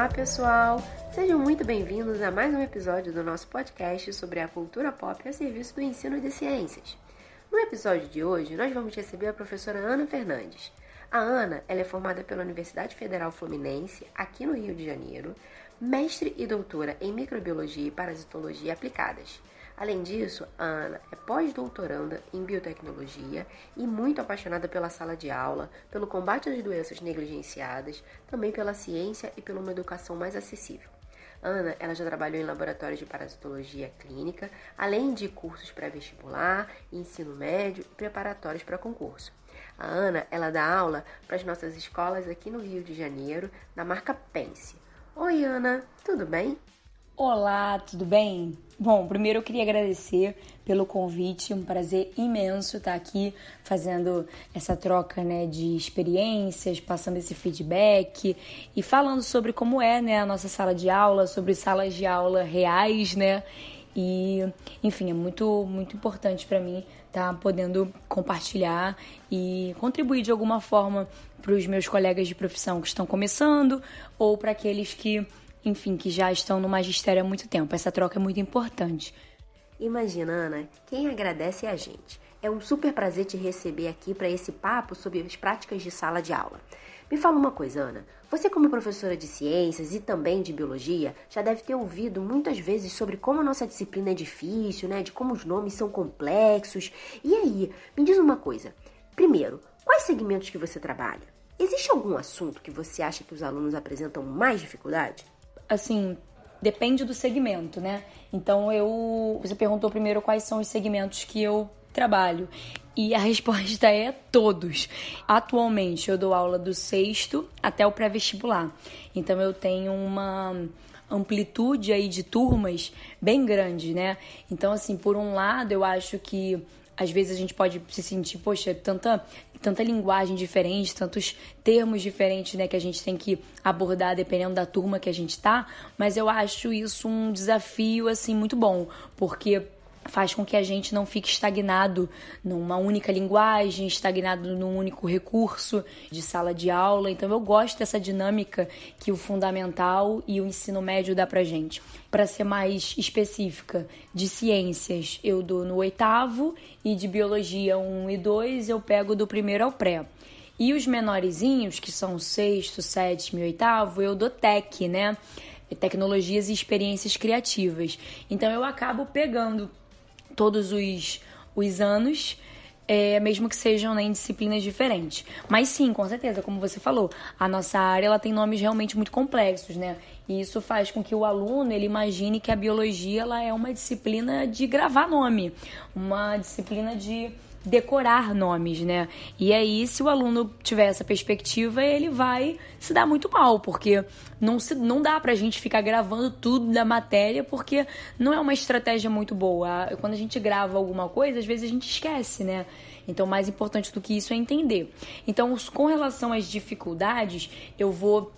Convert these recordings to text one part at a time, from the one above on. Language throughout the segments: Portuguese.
Olá, pessoal! Sejam muito bem-vindos a mais um episódio do nosso podcast sobre a cultura pop a serviço do ensino de ciências. No episódio de hoje, nós vamos receber a professora Ana Fernandes. A Ana ela é formada pela Universidade Federal Fluminense, aqui no Rio de Janeiro, mestre e doutora em microbiologia e parasitologia aplicadas. Além disso, a Ana é pós-doutoranda em biotecnologia e muito apaixonada pela sala de aula, pelo combate às doenças negligenciadas, também pela ciência e por uma educação mais acessível. Ana, ela já trabalhou em laboratórios de parasitologia clínica, além de cursos pré-vestibular, ensino médio e preparatórios para concurso. A Ana, ela dá aula para as nossas escolas aqui no Rio de Janeiro, na marca Pense. Oi, Ana, tudo bem? Olá, tudo bem? Bom, primeiro eu queria agradecer pelo convite, um prazer imenso estar aqui fazendo essa troca né, de experiências, passando esse feedback e falando sobre como é né, a nossa sala de aula, sobre salas de aula reais, né? E, enfim, é muito, muito importante para mim estar podendo compartilhar e contribuir de alguma forma para os meus colegas de profissão que estão começando ou para aqueles que enfim, que já estão no magistério há muito tempo. Essa troca é muito importante. Imagina, Ana, quem agradece é a gente. É um super prazer te receber aqui para esse papo sobre as práticas de sala de aula. Me fala uma coisa, Ana. Você, como professora de ciências e também de biologia, já deve ter ouvido muitas vezes sobre como a nossa disciplina é difícil, né? De como os nomes são complexos. E aí, me diz uma coisa. Primeiro, quais segmentos que você trabalha? Existe algum assunto que você acha que os alunos apresentam mais dificuldade? Assim, depende do segmento, né? Então eu. Você perguntou primeiro quais são os segmentos que eu trabalho. E a resposta é todos. Atualmente eu dou aula do sexto até o pré-vestibular. Então eu tenho uma amplitude aí de turmas bem grande, né? Então assim, por um lado, eu acho que às vezes a gente pode se sentir, poxa, tanta tanta linguagem diferente, tantos termos diferentes, né, que a gente tem que abordar dependendo da turma que a gente tá, mas eu acho isso um desafio assim muito bom, porque faz com que a gente não fique estagnado numa única linguagem, estagnado num único recurso de sala de aula. Então eu gosto dessa dinâmica que o fundamental e o ensino médio dá pra gente. Para ser mais específica, de ciências eu dou no oitavo e de biologia 1 e 2 eu pego do primeiro ao pré. E os menorzinhos, que são sexto, sétimo e oitavo, eu dou tech, né? Tecnologias e experiências criativas. Então eu acabo pegando todos os, os anos, é, mesmo que sejam né, em disciplinas diferentes. Mas sim, com certeza, como você falou, a nossa área ela tem nomes realmente muito complexos, né? E isso faz com que o aluno ele imagine que a biologia ela é uma disciplina de gravar nome, uma disciplina de decorar nomes, né? E aí, se o aluno tiver essa perspectiva, ele vai se dar muito mal, porque não, se, não dá pra gente ficar gravando tudo da matéria, porque não é uma estratégia muito boa. Quando a gente grava alguma coisa, às vezes a gente esquece, né? Então, mais importante do que isso é entender. Então, com relação às dificuldades, eu vou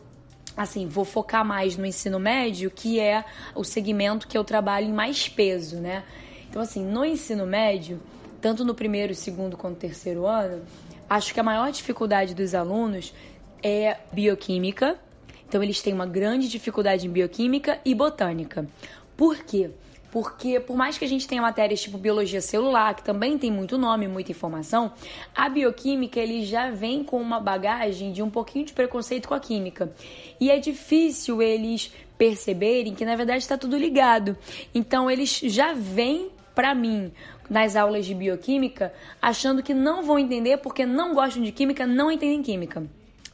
assim, vou focar mais no ensino médio, que é o segmento que eu trabalho em mais peso, né? Então, assim, no ensino médio, tanto no primeiro, segundo quanto terceiro ano, acho que a maior dificuldade dos alunos é bioquímica. Então, eles têm uma grande dificuldade em bioquímica e botânica. Por quê? Porque, por mais que a gente tenha matérias tipo biologia celular, que também tem muito nome, muita informação, a bioquímica ele já vem com uma bagagem de um pouquinho de preconceito com a química. E é difícil eles perceberem que na verdade está tudo ligado. Então, eles já vêm para mim nas aulas de bioquímica achando que não vão entender porque não gostam de química, não entendem química.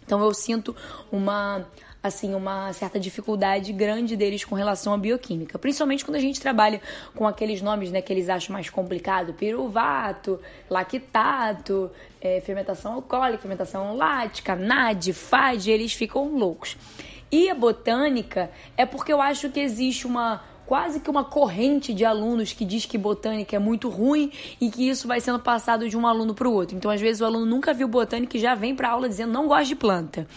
Então eu sinto uma assim uma certa dificuldade grande deles com relação à bioquímica, principalmente quando a gente trabalha com aqueles nomes né, que eles acham mais complicado, piruvato, lactato, é, fermentação alcoólica, fermentação lática, NAD, FAD, eles ficam loucos. E a botânica é porque eu acho que existe uma quase que uma corrente de alunos que diz que botânica é muito ruim e que isso vai sendo passado de um aluno para o outro. Então, às vezes, o aluno nunca viu botânica e já vem para aula dizendo não gosta de planta.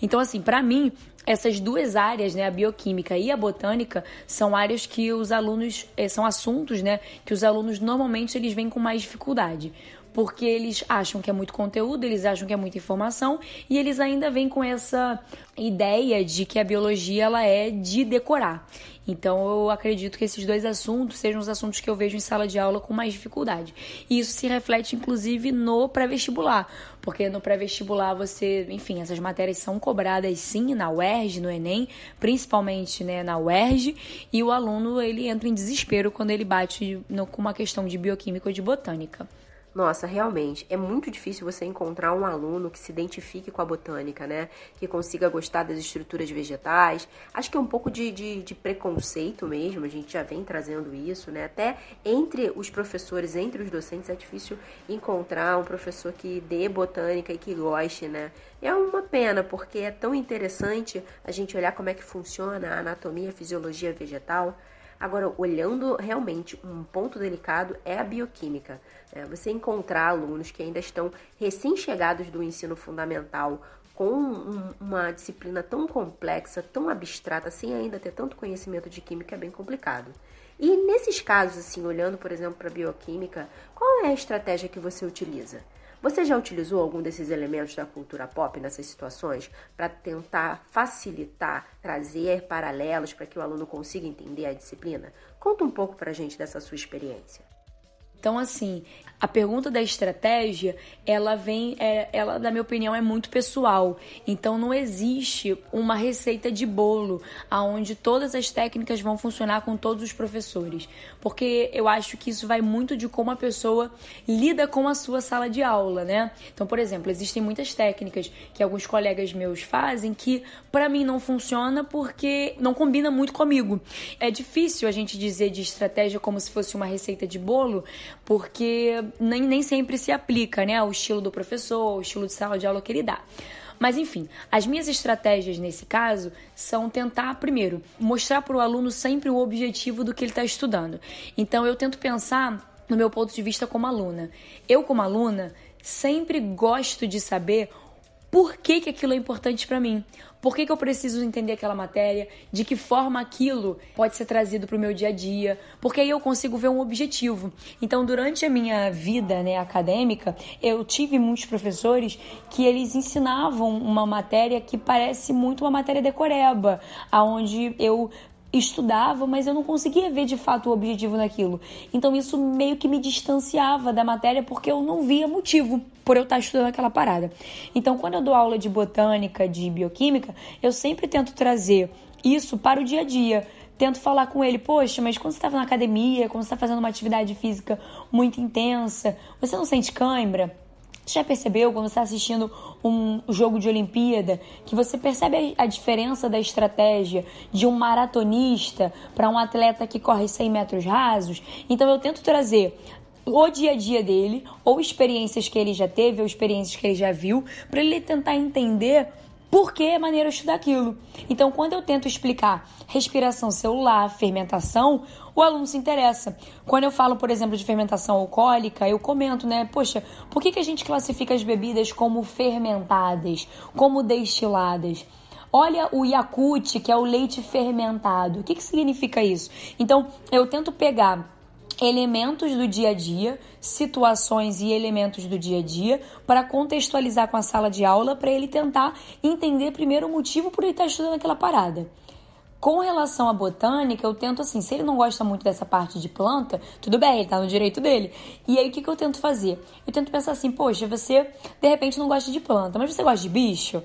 Então, assim, para mim, essas duas áreas, né, a bioquímica e a botânica, são áreas que os alunos, eh, são assuntos, né, que os alunos normalmente eles vêm com mais dificuldade. Porque eles acham que é muito conteúdo, eles acham que é muita informação e eles ainda vêm com essa ideia de que a biologia ela é de decorar. Então eu acredito que esses dois assuntos sejam os assuntos que eu vejo em sala de aula com mais dificuldade. E isso se reflete inclusive no pré-vestibular, porque no pré-vestibular você, enfim, essas matérias são cobradas sim na UERJ, no ENEM, principalmente, né, na UERJ, e o aluno ele entra em desespero quando ele bate no, com uma questão de bioquímica ou de botânica. Nossa, realmente, é muito difícil você encontrar um aluno que se identifique com a botânica, né? Que consiga gostar das estruturas vegetais. Acho que é um pouco de, de, de, preconceito mesmo, a gente já vem trazendo isso, né? Até entre os professores, entre os docentes, é difícil encontrar um professor que dê botânica e que goste, né? É uma pena, porque é tão interessante a gente olhar como é que funciona a anatomia, a fisiologia vegetal. Agora, olhando realmente um ponto delicado é a bioquímica. Né? Você encontrar alunos que ainda estão recém-chegados do ensino fundamental com um, uma disciplina tão complexa, tão abstrata, sem ainda ter tanto conhecimento de química, é bem complicado. E nesses casos, assim, olhando, por exemplo, para a bioquímica, qual é a estratégia que você utiliza? Você já utilizou algum desses elementos da cultura pop nessas situações para tentar facilitar, trazer paralelos para que o aluno consiga entender a disciplina? Conta um pouco para a gente dessa sua experiência. Então, assim, a pergunta da estratégia, ela vem, é, ela, na minha opinião, é muito pessoal. Então, não existe uma receita de bolo aonde todas as técnicas vão funcionar com todos os professores, porque eu acho que isso vai muito de como a pessoa lida com a sua sala de aula, né? Então, por exemplo, existem muitas técnicas que alguns colegas meus fazem que para mim não funciona porque não combina muito comigo. É difícil a gente dizer de estratégia como se fosse uma receita de bolo, porque nem, nem sempre se aplica né, ao estilo do professor, ao estilo de sala de aula que ele dá. Mas enfim, as minhas estratégias nesse caso são tentar, primeiro, mostrar para o aluno sempre o objetivo do que ele está estudando. Então eu tento pensar no meu ponto de vista como aluna. Eu, como aluna, sempre gosto de saber por que, que aquilo é importante para mim. Por que, que eu preciso entender aquela matéria? De que forma aquilo pode ser trazido para o meu dia a dia? Porque aí eu consigo ver um objetivo. Então, durante a minha vida né, acadêmica, eu tive muitos professores que eles ensinavam uma matéria que parece muito uma matéria decoreba, aonde eu estudava, mas eu não conseguia ver de fato o objetivo naquilo. Então isso meio que me distanciava da matéria porque eu não via motivo por eu estar estudando aquela parada. Então quando eu dou aula de botânica, de bioquímica, eu sempre tento trazer isso para o dia a dia. Tento falar com ele, poxa, mas quando você estava na academia, quando você está fazendo uma atividade física muito intensa, você não sente cãibra? Você já percebeu quando está assistindo um jogo de Olimpíada que você percebe a diferença da estratégia de um maratonista para um atleta que corre 100 metros rasos? Então eu tento trazer o dia a dia dele, ou experiências que ele já teve, ou experiências que ele já viu, para ele tentar entender por que é maneiro estudar aquilo. Então, quando eu tento explicar respiração celular, fermentação, o aluno se interessa. Quando eu falo, por exemplo, de fermentação alcoólica, eu comento, né? Poxa, por que, que a gente classifica as bebidas como fermentadas, como destiladas? Olha o Yakut, que é o leite fermentado. O que, que significa isso? Então, eu tento pegar elementos do dia a dia, situações e elementos do dia a dia para contextualizar com a sala de aula para ele tentar entender primeiro o motivo por ele estar estudando aquela parada. Com relação à botânica, eu tento assim, se ele não gosta muito dessa parte de planta, tudo bem, ele tá no direito dele. E aí o que, que eu tento fazer? Eu tento pensar assim, poxa, você de repente não gosta de planta, mas você gosta de bicho?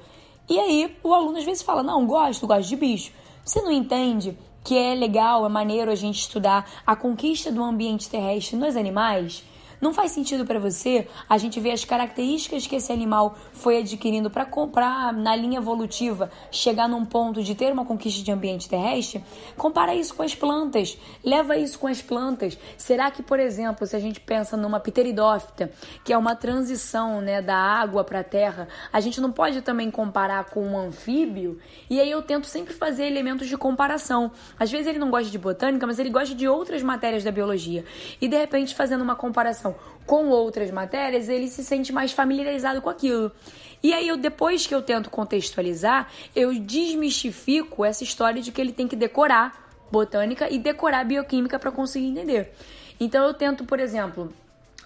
E aí o aluno às vezes fala, não, gosto, gosto de bicho. Você não entende que é legal, é maneiro a gente estudar a conquista do ambiente terrestre nos animais? Não faz sentido para você a gente ver as características que esse animal foi adquirindo para comprar na linha evolutiva, chegar num ponto de ter uma conquista de ambiente terrestre? Compara isso com as plantas. Leva isso com as plantas. Será que, por exemplo, se a gente pensa numa pteridófita, que é uma transição, né, da água para a terra, a gente não pode também comparar com um anfíbio? E aí eu tento sempre fazer elementos de comparação. Às vezes ele não gosta de botânica, mas ele gosta de outras matérias da biologia. E de repente fazendo uma comparação com outras matérias, ele se sente mais familiarizado com aquilo. E aí, eu, depois que eu tento contextualizar, eu desmistifico essa história de que ele tem que decorar botânica e decorar bioquímica para conseguir entender. Então, eu tento, por exemplo,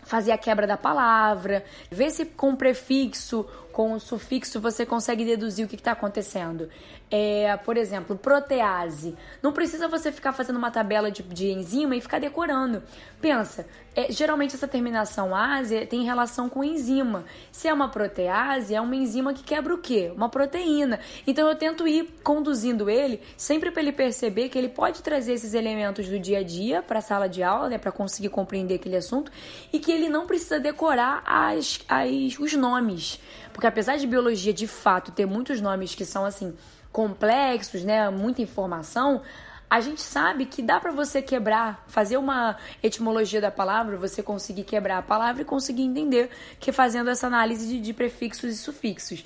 fazer a quebra da palavra, ver se com prefixo, com o sufixo você consegue deduzir o que está acontecendo. É, por exemplo, protease. Não precisa você ficar fazendo uma tabela de, de enzima e ficar decorando. Pensa, é, geralmente essa terminação ase tem relação com enzima. Se é uma protease, é uma enzima que quebra o quê? Uma proteína. Então eu tento ir conduzindo ele sempre para ele perceber que ele pode trazer esses elementos do dia a dia para a sala de aula, né, para conseguir compreender aquele assunto e que ele não precisa decorar as, as, os nomes. Porque apesar de biologia de fato ter muitos nomes que são assim complexos, né, muita informação, a gente sabe que dá para você quebrar, fazer uma etimologia da palavra, você conseguir quebrar a palavra e conseguir entender que fazendo essa análise de, de prefixos e sufixos.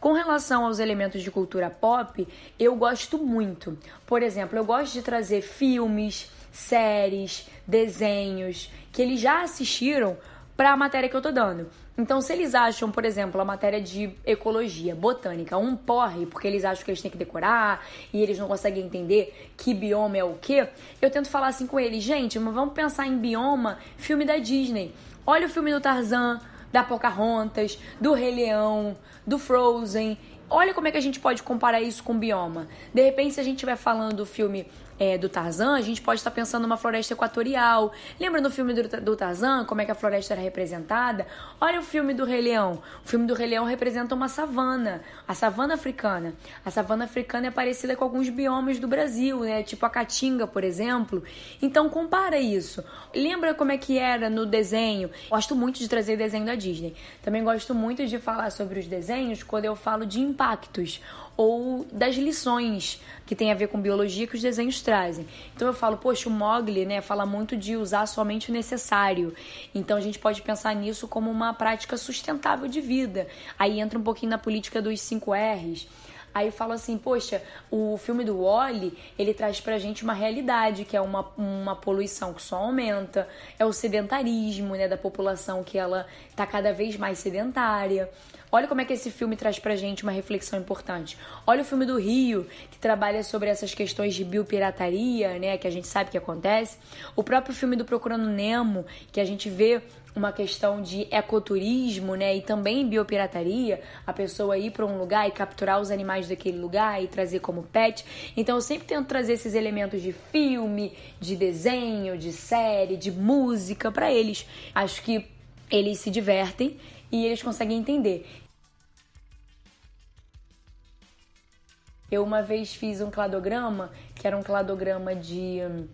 Com relação aos elementos de cultura pop, eu gosto muito. Por exemplo, eu gosto de trazer filmes, séries, desenhos que eles já assistiram para a matéria que eu tô dando. Então, se eles acham, por exemplo, a matéria de ecologia, botânica, um porre, porque eles acham que eles têm que decorar e eles não conseguem entender que bioma é o quê, eu tento falar assim com eles, gente, mas vamos pensar em bioma, filme da Disney. Olha o filme do Tarzan, da Pocahontas, do Rei Leão, do Frozen. Olha como é que a gente pode comparar isso com bioma. De repente, se a gente estiver falando do filme é, do Tarzan, a gente pode estar pensando numa floresta equatorial. Lembra no filme do, do, Tarzan, como é que a floresta era representada? Olha o filme do Rei Leão. O filme do Rei Leão representa uma savana, a savana africana. A savana africana é parecida com alguns biomas do Brasil, né? Tipo a Caatinga, por exemplo. Então compara isso. Lembra como é que era no desenho? Gosto muito de trazer desenho da Disney. Também gosto muito de falar sobre os desenhos quando eu falo de impactos ou das lições que tem a ver com biologia que os desenhos trazem. Então eu falo, poxa, o Mogli, né, fala muito de usar somente o necessário. Então a gente pode pensar nisso como uma prática sustentável de vida. Aí entra um pouquinho na política dos 5 R's. Aí falo assim, poxa, o filme do Wally, ele traz pra gente uma realidade, que é uma, uma poluição que só aumenta, é o sedentarismo, né, da população que ela tá cada vez mais sedentária. Olha como é que esse filme traz pra gente uma reflexão importante. Olha o filme do Rio, que trabalha sobre essas questões de biopirataria, né, que a gente sabe que acontece. O próprio filme do Procurando Nemo, que a gente vê uma questão de ecoturismo, né, e também biopirataria, a pessoa ir para um lugar e capturar os animais daquele lugar e trazer como pet. Então eu sempre tento trazer esses elementos de filme, de desenho, de série, de música para eles. Acho que eles se divertem e eles conseguem entender. Eu uma vez fiz um cladograma, que era um cladograma de hum,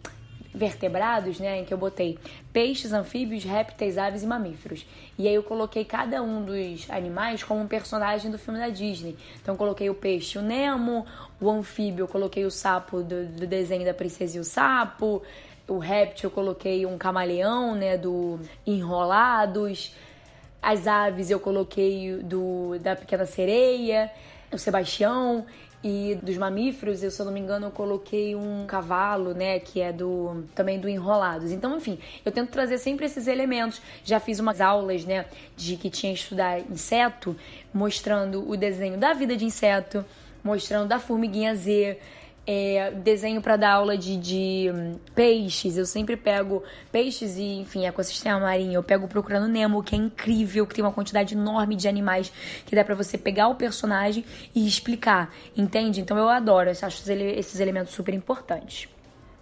vertebrados, né, em que eu botei peixes, anfíbios, répteis, aves e mamíferos. E aí eu coloquei cada um dos animais como um personagem do filme da Disney. Então eu coloquei o peixe, o Nemo, o anfíbio, eu coloquei o sapo do, do desenho da Princesa e o Sapo, o réptil eu coloquei um camaleão, né, do Enrolados. As aves eu coloquei do da Pequena Sereia, o Sebastião. E dos mamíferos, eu, se eu não me engano, eu coloquei um cavalo, né, que é do também do Enrolados. Então, enfim, eu tento trazer sempre esses elementos. Já fiz umas aulas, né, de que tinha que estudar inseto, mostrando o desenho da vida de inseto, mostrando da formiguinha Z, é, desenho para dar aula de, de hum, peixes, eu sempre pego peixes e, enfim, ecossistema marinho. Eu pego Procurando Nemo, que é incrível, que tem uma quantidade enorme de animais que dá para você pegar o personagem e explicar, entende? Então eu adoro, eu acho esses elementos super importantes.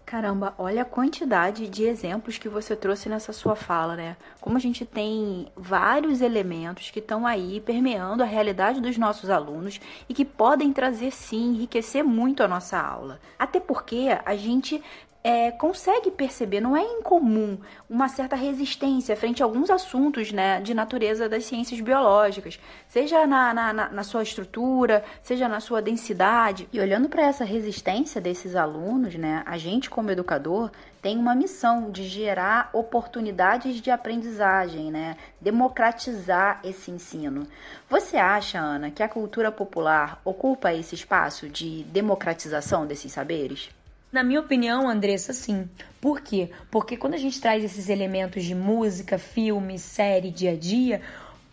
Caramba, olha a quantidade de exemplos que você trouxe nessa sua fala, né? Como a gente tem vários elementos que estão aí permeando a realidade dos nossos alunos e que podem trazer sim, enriquecer muito a nossa aula. Até porque a gente é, consegue perceber, não é incomum, uma certa resistência frente a alguns assuntos né, de natureza das ciências biológicas, seja na, na, na sua estrutura, seja na sua densidade. E olhando para essa resistência desses alunos, né, a gente, como educador, tem uma missão de gerar oportunidades de aprendizagem, né? democratizar esse ensino. Você acha, Ana, que a cultura popular ocupa esse espaço de democratização desses saberes? Na minha opinião, Andressa, sim. Por quê? Porque quando a gente traz esses elementos de música, filme, série, dia a dia,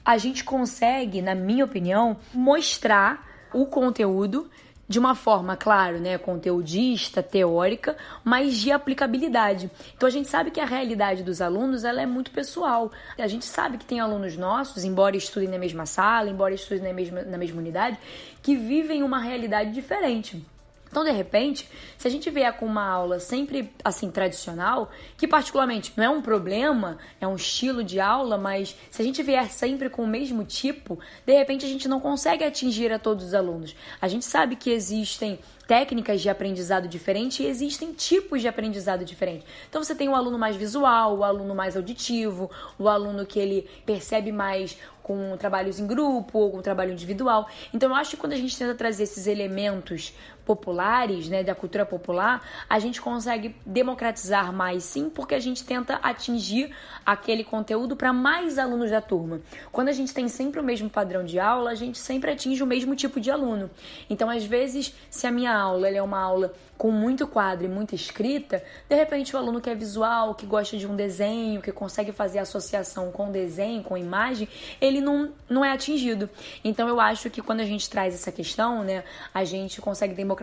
a gente consegue, na minha opinião, mostrar o conteúdo de uma forma, claro, né, conteudista, teórica, mas de aplicabilidade. Então a gente sabe que a realidade dos alunos ela é muito pessoal. A gente sabe que tem alunos nossos, embora estudem na mesma sala, embora estudem na mesma, na mesma unidade, que vivem uma realidade diferente. Então, de repente, se a gente vier com uma aula sempre assim tradicional, que particularmente não é um problema, é um estilo de aula, mas se a gente vier sempre com o mesmo tipo, de repente a gente não consegue atingir a todos os alunos. A gente sabe que existem técnicas de aprendizado diferente e existem tipos de aprendizado diferente. Então você tem o aluno mais visual, o aluno mais auditivo, o aluno que ele percebe mais com trabalhos em grupo ou com trabalho individual. Então eu acho que quando a gente tenta trazer esses elementos populares, né, da cultura popular, a gente consegue democratizar mais, sim, porque a gente tenta atingir aquele conteúdo para mais alunos da turma. Quando a gente tem sempre o mesmo padrão de aula, a gente sempre atinge o mesmo tipo de aluno. Então, às vezes, se a minha aula é uma aula com muito quadro e muita escrita, de repente o aluno que é visual, que gosta de um desenho, que consegue fazer associação com desenho, com imagem, ele não, não é atingido. Então eu acho que quando a gente traz essa questão, né, a gente consegue democratizar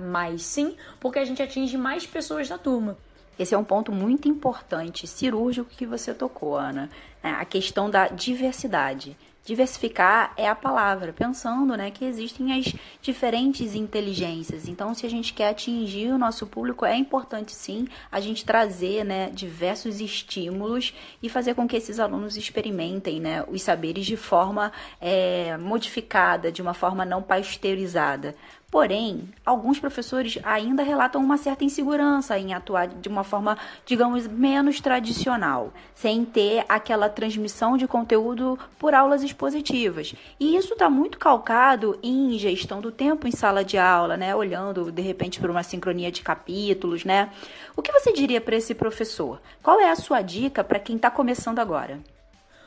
mais sim, porque a gente atinge mais pessoas da turma. Esse é um ponto muito importante, cirúrgico que você tocou, Ana. É a questão da diversidade. Diversificar é a palavra, pensando né, que existem as diferentes inteligências. Então, se a gente quer atingir o nosso público, é importante sim a gente trazer né, diversos estímulos e fazer com que esses alunos experimentem né, os saberes de forma é, modificada, de uma forma não pasteurizada. Porém, alguns professores ainda relatam uma certa insegurança em atuar de uma forma, digamos, menos tradicional, sem ter aquela transmissão de conteúdo por aulas expositivas. E isso está muito calcado em gestão do tempo em sala de aula, né? Olhando de repente para uma sincronia de capítulos, né? O que você diria para esse professor? Qual é a sua dica para quem está começando agora?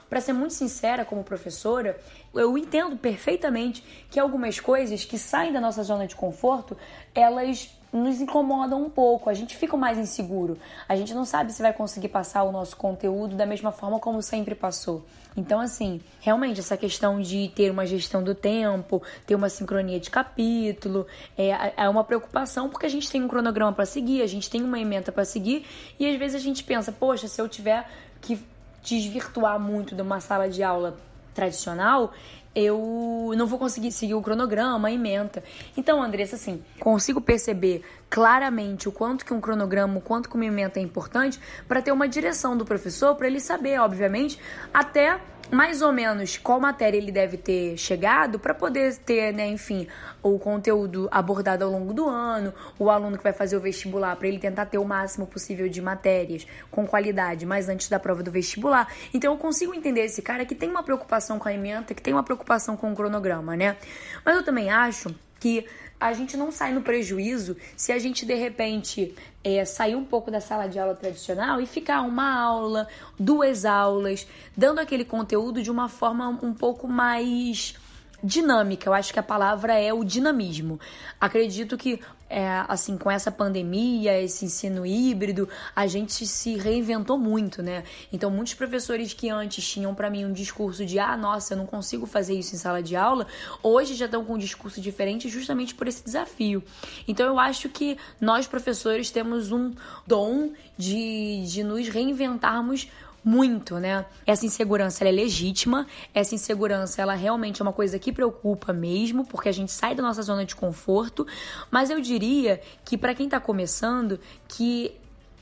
Para ser muito sincera como professora, eu entendo perfeitamente que algumas coisas que saem da nossa zona de conforto, elas nos incomodam um pouco, a gente fica mais inseguro. A gente não sabe se vai conseguir passar o nosso conteúdo da mesma forma como sempre passou. Então, assim, realmente essa questão de ter uma gestão do tempo, ter uma sincronia de capítulo, é, é uma preocupação porque a gente tem um cronograma para seguir, a gente tem uma emenda para seguir e às vezes a gente pensa, poxa, se eu tiver que desvirtuar muito de uma sala de aula tradicional, eu não vou conseguir seguir o cronograma, a ementa. Então, Andressa, assim, consigo perceber claramente o quanto que um cronograma, o quanto que uma ementa é importante para ter uma direção do professor, para ele saber, obviamente, até mais ou menos qual matéria ele deve ter chegado para poder ter, né, enfim, o conteúdo abordado ao longo do ano, o aluno que vai fazer o vestibular, para ele tentar ter o máximo possível de matérias com qualidade, mas antes da prova do vestibular. Então eu consigo entender esse cara que tem uma preocupação com a ementa, que tem uma preocupação com o cronograma, né? Mas eu também acho que a gente não sai no prejuízo se a gente de repente é, sair um pouco da sala de aula tradicional e ficar uma aula, duas aulas, dando aquele conteúdo de uma forma um pouco mais dinâmica. Eu acho que a palavra é o dinamismo. Acredito que é, assim, com essa pandemia, esse ensino híbrido, a gente se reinventou muito, né? Então, muitos professores que antes tinham para mim um discurso de ah, nossa, eu não consigo fazer isso em sala de aula, hoje já estão com um discurso diferente justamente por esse desafio. Então, eu acho que nós, professores, temos um dom de, de nos reinventarmos muito, né? Essa insegurança é legítima, essa insegurança ela realmente é uma coisa que preocupa mesmo, porque a gente sai da nossa zona de conforto, mas eu diria que para quem está começando, que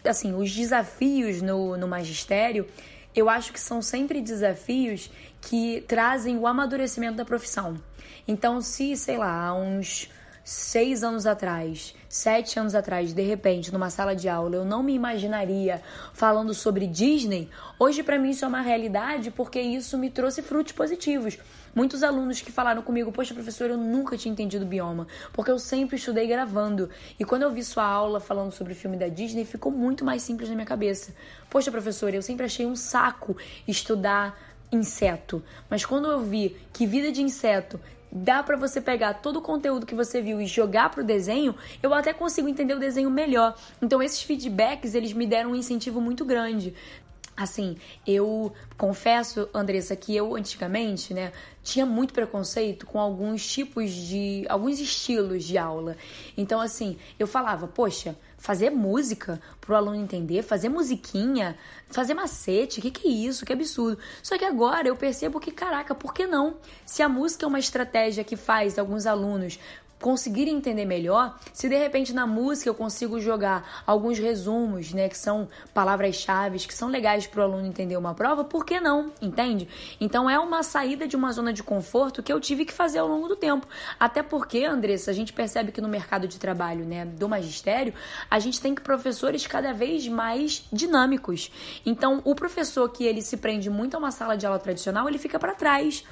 assim, os desafios no, no magistério, eu acho que são sempre desafios que trazem o amadurecimento da profissão. Então, se, sei lá, uns seis anos atrás, sete anos atrás, de repente, numa sala de aula, eu não me imaginaria falando sobre Disney, hoje para mim isso é uma realidade porque isso me trouxe frutos positivos. Muitos alunos que falaram comigo, poxa, professor, eu nunca tinha entendido bioma, porque eu sempre estudei gravando. E quando eu vi sua aula falando sobre o filme da Disney, ficou muito mais simples na minha cabeça. Poxa, professor, eu sempre achei um saco estudar inseto. Mas quando eu vi que vida de inseto dá para você pegar todo o conteúdo que você viu e jogar pro desenho, eu até consigo entender o desenho melhor. Então esses feedbacks, eles me deram um incentivo muito grande. Assim, eu confesso, Andressa, que eu antigamente, né, tinha muito preconceito com alguns tipos de. alguns estilos de aula. Então, assim, eu falava, poxa, fazer música pro aluno entender, fazer musiquinha, fazer macete, que, que é isso? Que absurdo. Só que agora eu percebo que, caraca, por que não? Se a música é uma estratégia que faz alguns alunos conseguir entender melhor, se de repente na música eu consigo jogar alguns resumos, né, que são palavras-chave, que são legais para o aluno entender uma prova, por que não? Entende? Então é uma saída de uma zona de conforto que eu tive que fazer ao longo do tempo. Até porque, Andressa, a gente percebe que no mercado de trabalho, né, do magistério, a gente tem que professores cada vez mais dinâmicos. Então, o professor que ele se prende muito a uma sala de aula tradicional, ele fica para trás.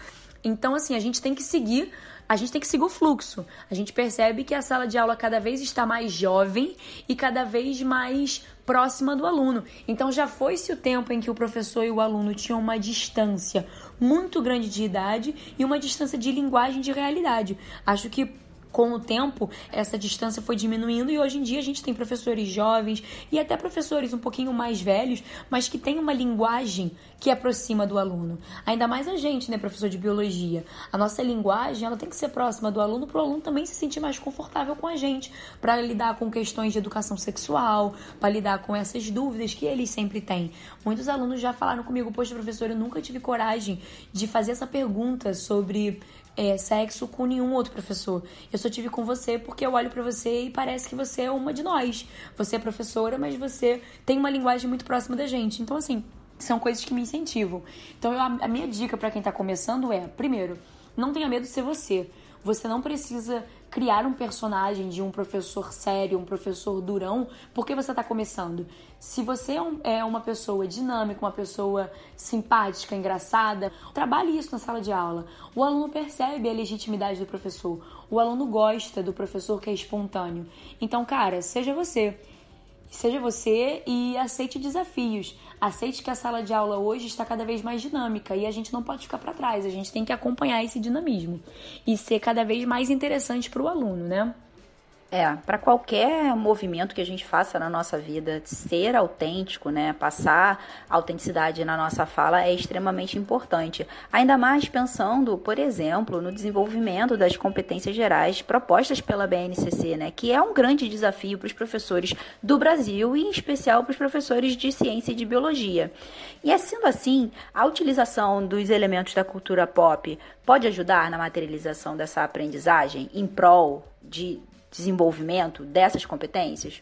Então, assim, a gente tem que seguir a gente tem que seguir o fluxo. A gente percebe que a sala de aula cada vez está mais jovem e cada vez mais próxima do aluno. Então já foi-se o tempo em que o professor e o aluno tinham uma distância muito grande de idade e uma distância de linguagem de realidade. Acho que com o tempo, essa distância foi diminuindo e hoje em dia a gente tem professores jovens e até professores um pouquinho mais velhos, mas que têm uma linguagem que aproxima do aluno. Ainda mais a gente, né, professor de biologia. A nossa linguagem, ela tem que ser próxima do aluno para o aluno também se sentir mais confortável com a gente, para lidar com questões de educação sexual, para lidar com essas dúvidas que eles sempre têm. Muitos alunos já falaram comigo, poxa, professor, eu nunca tive coragem de fazer essa pergunta sobre é, sexo com nenhum outro professor. Eu só tive com você porque eu olho para você e parece que você é uma de nós. Você é professora, mas você tem uma linguagem muito próxima da gente. Então, assim, são coisas que me incentivam. Então, eu, a minha dica para quem tá começando é: primeiro, não tenha medo de ser você. Você não precisa criar um personagem de um professor sério, um professor durão, porque você está começando. Se você é, é uma pessoa dinâmica, uma pessoa simpática, engraçada, trabalhe isso na sala de aula. O aluno percebe a legitimidade do professor. O aluno gosta do professor que é espontâneo. Então, cara, seja você. Seja você e aceite desafios. Aceite que a sala de aula hoje está cada vez mais dinâmica e a gente não pode ficar para trás, a gente tem que acompanhar esse dinamismo e ser cada vez mais interessante para o aluno, né? É, para qualquer movimento que a gente faça na nossa vida, ser autêntico, né, passar autenticidade na nossa fala é extremamente importante. Ainda mais pensando, por exemplo, no desenvolvimento das competências gerais propostas pela BNCC, né, que é um grande desafio para os professores do Brasil e em especial para os professores de ciência e de biologia. E é sendo assim, a utilização dos elementos da cultura pop pode ajudar na materialização dessa aprendizagem em prol de desenvolvimento dessas competências?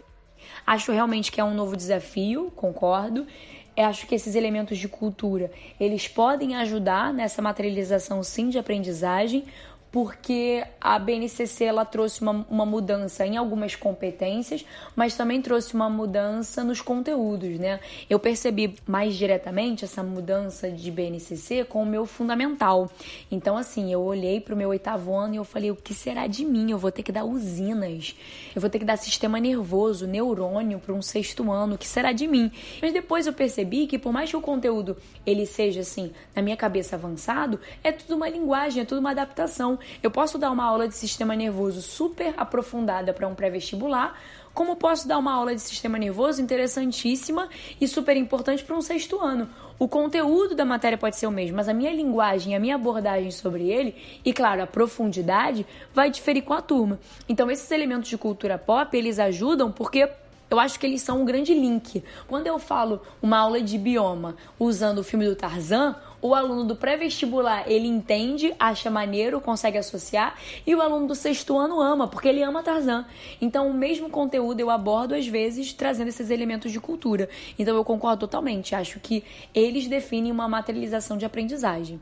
Acho realmente que é um novo desafio, concordo. Eu acho que esses elementos de cultura, eles podem ajudar nessa materialização sim de aprendizagem, porque a BNCC ela trouxe uma, uma mudança em algumas competências, mas também trouxe uma mudança nos conteúdos, né? Eu percebi mais diretamente essa mudança de BNCC com o meu fundamental. Então, assim, eu olhei para o meu oitavo ano e eu falei: o que será de mim? Eu vou ter que dar usinas, eu vou ter que dar sistema nervoso, neurônio para um sexto ano, o que será de mim? Mas depois eu percebi que, por mais que o conteúdo ele seja assim, na minha cabeça avançado, é tudo uma linguagem, é tudo uma adaptação. Eu posso dar uma aula de sistema nervoso super aprofundada para um pré-vestibular, como posso dar uma aula de sistema nervoso interessantíssima e super importante para um sexto ano. O conteúdo da matéria pode ser o mesmo, mas a minha linguagem, a minha abordagem sobre ele e, claro, a profundidade vai diferir com a turma. Então, esses elementos de cultura pop, eles ajudam porque eu acho que eles são um grande link. Quando eu falo uma aula de bioma usando o filme do Tarzan, o aluno do pré-vestibular ele entende, acha maneiro, consegue associar, e o aluno do sexto ano ama, porque ele ama Tarzan. Então, o mesmo conteúdo eu abordo às vezes trazendo esses elementos de cultura. Então, eu concordo totalmente. Acho que eles definem uma materialização de aprendizagem.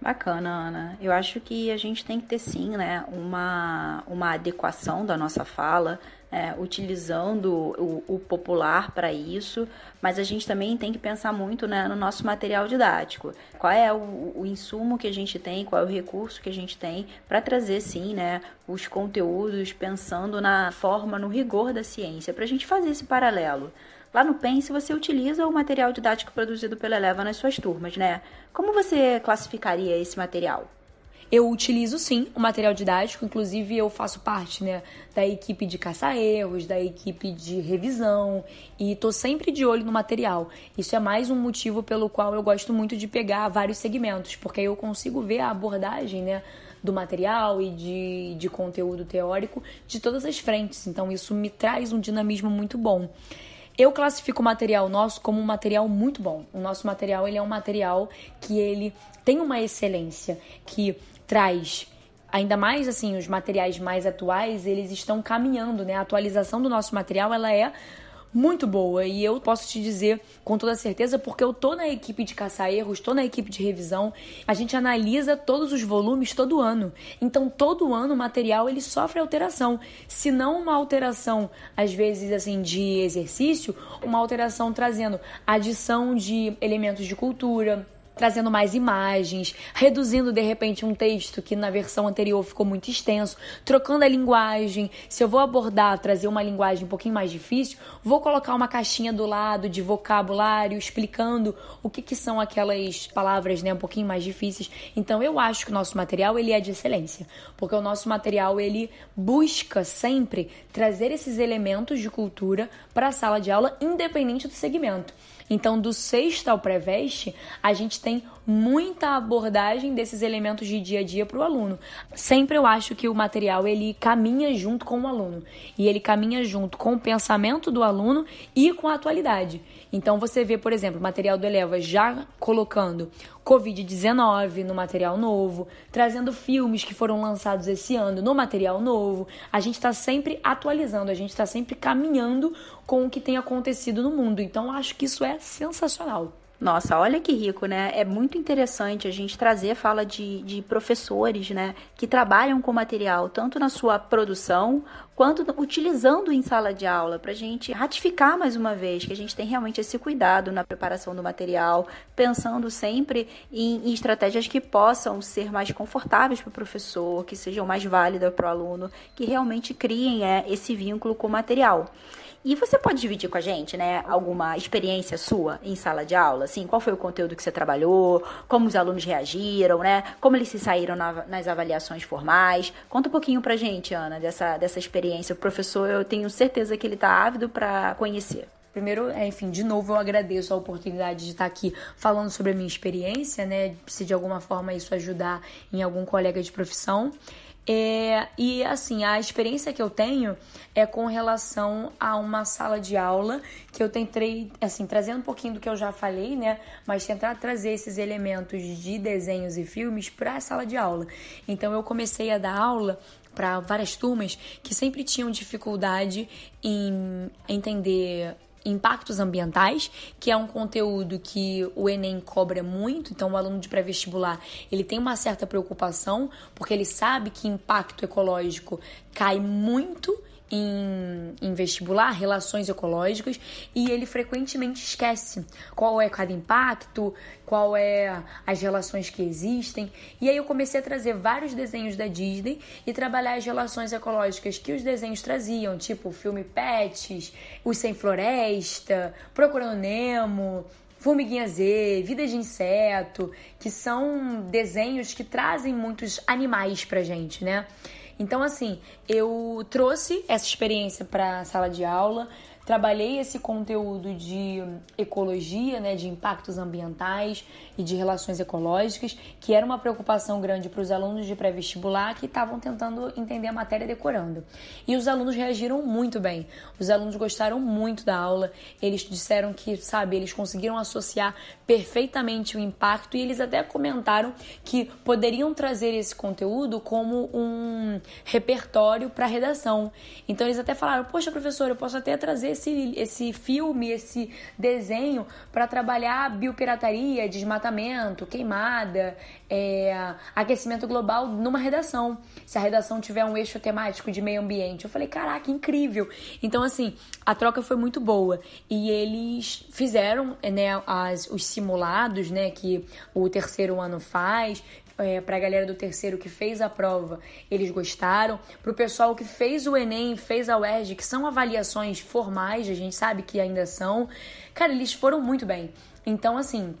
Bacana, Ana. Eu acho que a gente tem que ter sim, né, uma, uma adequação da nossa fala, é, utilizando o, o popular para isso, mas a gente também tem que pensar muito né, no nosso material didático. Qual é o, o, insumo que a gente tem, qual é o recurso que a gente tem para trazer, sim, né, os conteúdos pensando na forma, no rigor da ciência, para a gente fazer esse paralelo. Lá no Pense você utiliza o material didático produzido pela Eleva nas suas turmas, né? Como você classificaria esse material? Eu utilizo sim o material didático, inclusive eu faço parte né, da equipe de caça-erros, da equipe de revisão e tô sempre de olho no material. Isso é mais um motivo pelo qual eu gosto muito de pegar vários segmentos, porque aí eu consigo ver a abordagem, né? do material e de, de conteúdo teórico de todas as frentes. Então, isso me traz um dinamismo muito bom. Eu classifico o material nosso como um material muito bom. O nosso material ele é um material que ele tem uma excelência, que traz ainda mais assim os materiais mais atuais, eles estão caminhando, né? A atualização do nosso material ela é muito boa e eu posso te dizer com toda certeza porque eu tô na equipe de caçar erros, tô na equipe de revisão. A gente analisa todos os volumes todo ano. Então todo ano o material ele sofre alteração. Se não uma alteração às vezes assim de exercício, uma alteração trazendo adição de elementos de cultura, trazendo mais imagens, reduzindo de repente um texto que na versão anterior ficou muito extenso, trocando a linguagem. Se eu vou abordar, trazer uma linguagem um pouquinho mais difícil, vou colocar uma caixinha do lado de vocabulário explicando o que, que são aquelas palavras, né, um pouquinho mais difíceis. Então eu acho que o nosso material ele é de excelência, porque o nosso material ele busca sempre trazer esses elementos de cultura para a sala de aula, independente do segmento. Então, do sexto ao pré-veste, a gente tem muita abordagem desses elementos de dia a dia para o aluno. Sempre eu acho que o material ele caminha junto com o aluno e ele caminha junto com o pensamento do aluno e com a atualidade. Então você vê, por exemplo, o material do Eleva já colocando Covid-19 no material novo, trazendo filmes que foram lançados esse ano no material novo. A gente está sempre atualizando, a gente está sempre caminhando com o que tem acontecido no mundo. Então, acho que isso é sensacional. Nossa, olha que rico, né? É muito interessante a gente trazer fala de, de professores, né? Que trabalham com material, tanto na sua produção, quanto utilizando em sala de aula, para a gente ratificar mais uma vez que a gente tem realmente esse cuidado na preparação do material, pensando sempre em, em estratégias que possam ser mais confortáveis para o professor, que sejam mais válidas para o aluno, que realmente criem é, esse vínculo com o material. E você pode dividir com a gente, né, alguma experiência sua em sala de aula? Assim, qual foi o conteúdo que você trabalhou? Como os alunos reagiram, né? Como eles se saíram na, nas avaliações formais? Conta um pouquinho pra gente, Ana, dessa, dessa experiência. O professor, eu tenho certeza que ele tá ávido para conhecer. Primeiro, é, enfim, de novo eu agradeço a oportunidade de estar aqui falando sobre a minha experiência, né? Se de alguma forma isso ajudar em algum colega de profissão. É, e assim, a experiência que eu tenho é com relação a uma sala de aula que eu tentei, assim, trazendo um pouquinho do que eu já falei, né? Mas tentar trazer esses elementos de desenhos e filmes para a sala de aula. Então eu comecei a dar aula para várias turmas que sempre tinham dificuldade em entender impactos ambientais, que é um conteúdo que o Enem cobra muito, então o aluno de pré-vestibular, ele tem uma certa preocupação, porque ele sabe que impacto ecológico cai muito em, em, vestibular, relações ecológicas, e ele frequentemente esquece qual é cada impacto, qual é as relações que existem. E aí eu comecei a trazer vários desenhos da Disney e trabalhar as relações ecológicas que os desenhos traziam, tipo o filme Pets, Os Sem Floresta, Procurando Nemo, Formiguinha Z, Vida de Inseto, que são desenhos que trazem muitos animais pra gente, né? Então, assim, eu trouxe essa experiência para a sala de aula, trabalhei esse conteúdo de ecologia, né, de impactos ambientais e de relações ecológicas, que era uma preocupação grande para os alunos de pré-vestibular que estavam tentando entender a matéria decorando. E os alunos reagiram muito bem. Os alunos gostaram muito da aula. Eles disseram que, sabe, eles conseguiram associar perfeitamente o impacto e eles até comentaram que poderiam trazer esse conteúdo como um repertório para redação. Então eles até falaram: "Poxa, professor, eu posso até trazer esse, esse filme, esse desenho para trabalhar biopirataria, desmatamento, queimada, é, aquecimento global numa redação. Se a redação tiver um eixo temático de meio ambiente. Eu falei, caraca, incrível. Então, assim, a troca foi muito boa. E eles fizeram né, as, os simulados né, que o terceiro ano faz, é, para a galera do terceiro que fez a prova, eles gostaram. Para o pessoal que fez o Enem, fez a UERJ, que são avaliações formais, a gente sabe que ainda são, cara, eles foram muito bem. Então, assim,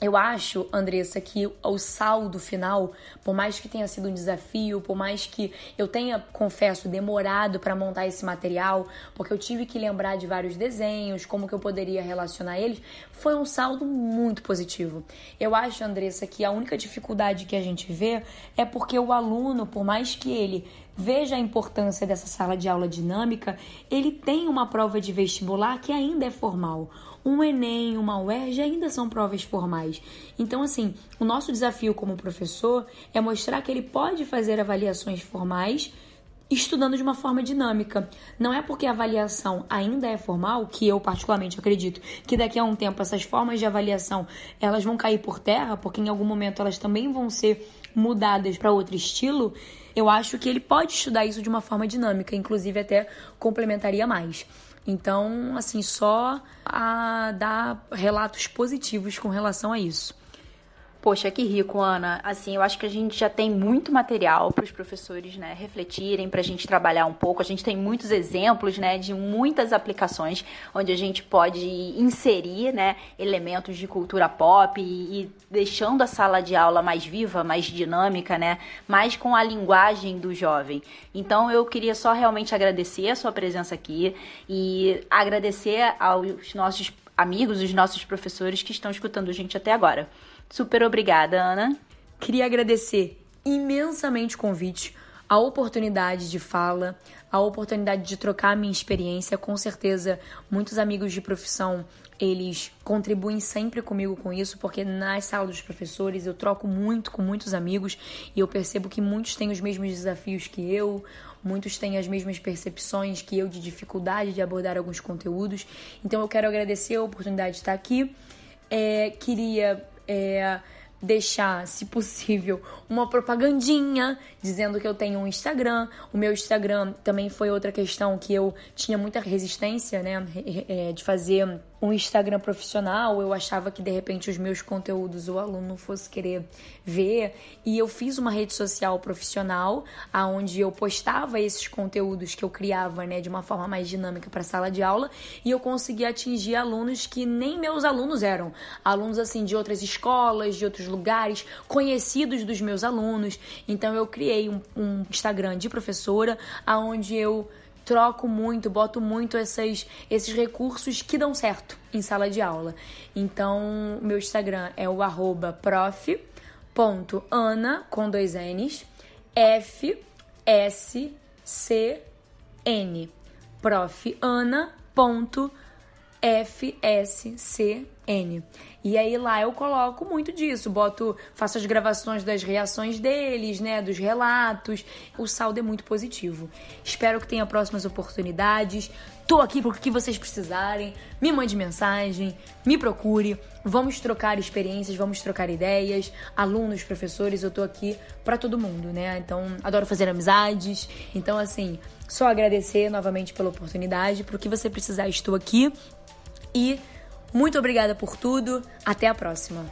eu acho, Andressa, que o saldo final, por mais que tenha sido um desafio, por mais que eu tenha, confesso, demorado para montar esse material, porque eu tive que lembrar de vários desenhos, como que eu poderia relacionar eles, foi um saldo muito positivo. Eu acho, Andressa, que a única dificuldade que a gente vê é porque o aluno, por mais que ele veja a importância dessa sala de aula dinâmica, ele tem uma prova de vestibular que ainda é formal um Enem, uma UERJ ainda são provas formais. Então, assim, o nosso desafio como professor é mostrar que ele pode fazer avaliações formais estudando de uma forma dinâmica. Não é porque a avaliação ainda é formal, que eu particularmente acredito que daqui a um tempo essas formas de avaliação elas vão cair por terra, porque em algum momento elas também vão ser mudadas para outro estilo. Eu acho que ele pode estudar isso de uma forma dinâmica, inclusive até complementaria mais. Então, assim, só a dar relatos positivos com relação a isso. Poxa, que rico, Ana. Assim, eu acho que a gente já tem muito material para os professores, né, refletirem, para a gente trabalhar um pouco. A gente tem muitos exemplos, né, de muitas aplicações onde a gente pode inserir, né, elementos de cultura pop e, e deixando a sala de aula mais viva, mais dinâmica, né, mais com a linguagem do jovem. Então, eu queria só realmente agradecer a sua presença aqui e agradecer aos nossos amigos, os nossos professores que estão escutando a gente até agora. Super obrigada, Ana. Queria agradecer imensamente o convite, a oportunidade de fala, a oportunidade de trocar a minha experiência. Com certeza, muitos amigos de profissão eles contribuem sempre comigo com isso, porque nas salas dos professores eu troco muito com muitos amigos e eu percebo que muitos têm os mesmos desafios que eu, muitos têm as mesmas percepções que eu de dificuldade de abordar alguns conteúdos. Então eu quero agradecer a oportunidade de estar aqui. É, queria é, deixar, se possível, uma propagandinha dizendo que eu tenho um Instagram. O meu Instagram também foi outra questão que eu tinha muita resistência, né, é, de fazer um Instagram profissional, eu achava que de repente os meus conteúdos o aluno fosse querer ver, e eu fiz uma rede social profissional aonde eu postava esses conteúdos que eu criava, né, de uma forma mais dinâmica para sala de aula, e eu consegui atingir alunos que nem meus alunos eram, alunos assim de outras escolas, de outros lugares, conhecidos dos meus alunos. Então eu criei um, um Instagram de professora aonde eu troco muito, boto muito essas, esses recursos que dão certo em sala de aula. Então, meu Instagram é o arroba prof.ana, com dois N's, F, S, C, N. profana.fscn. E aí lá eu coloco muito disso, boto, faço as gravações das reações deles, né, dos relatos. O saldo é muito positivo. Espero que tenha próximas oportunidades. Tô aqui pro que vocês precisarem. Me mande mensagem, me procure. Vamos trocar experiências, vamos trocar ideias. Alunos, professores, eu tô aqui para todo mundo, né? Então, adoro fazer amizades. Então, assim, só agradecer novamente pela oportunidade. Pro que você precisar, estou aqui. E muito obrigada por tudo. Até a próxima.